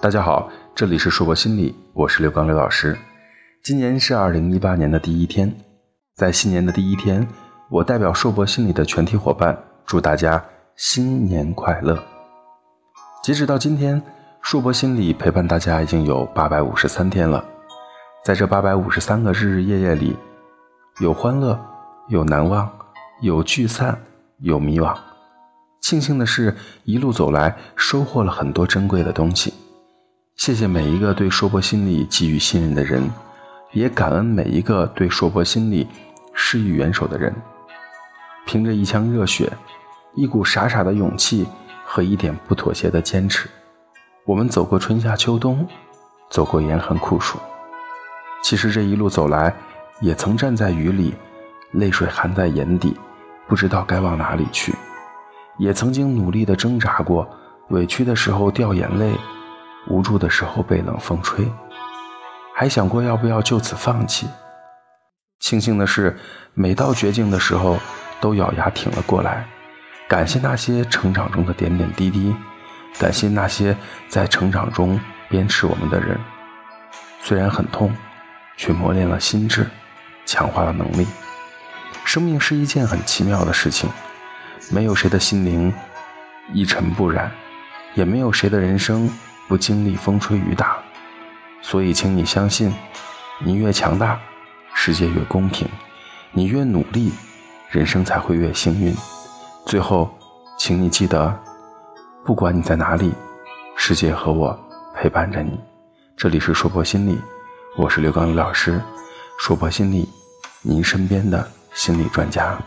大家好，这里是硕博心理，我是刘刚刘老师。今年是二零一八年的第一天，在新年的第一天，我代表硕博心理的全体伙伴，祝大家新年快乐。截止到今天，硕博心理陪伴大家已经有八百五十三天了，在这八百五十三个日日夜夜里，有欢乐，有难忘，有聚散，有迷惘。庆幸的是，一路走来，收获了很多珍贵的东西。谢谢每一个对硕博心理给予信任的人，也感恩每一个对硕博心理施予援手的人。凭着一腔热血，一股傻傻的勇气和一点不妥协的坚持，我们走过春夏秋冬，走过严寒酷暑。其实这一路走来，也曾站在雨里，泪水含在眼底，不知道该往哪里去；也曾经努力的挣扎过，委屈的时候掉眼泪。无助的时候被冷风吹，还想过要不要就此放弃。庆幸的是，每到绝境的时候都咬牙挺了过来。感谢那些成长中的点点滴滴，感谢那些在成长中鞭笞我们的人。虽然很痛，却磨练了心智，强化了能力。生命是一件很奇妙的事情，没有谁的心灵一尘不染，也没有谁的人生。不经历风吹雨打，所以，请你相信，你越强大，世界越公平；你越努力，人生才会越幸运。最后，请你记得，不管你在哪里，世界和我陪伴着你。这里是说破心理，我是刘刚宇老师，说破心理，您身边的心理专家。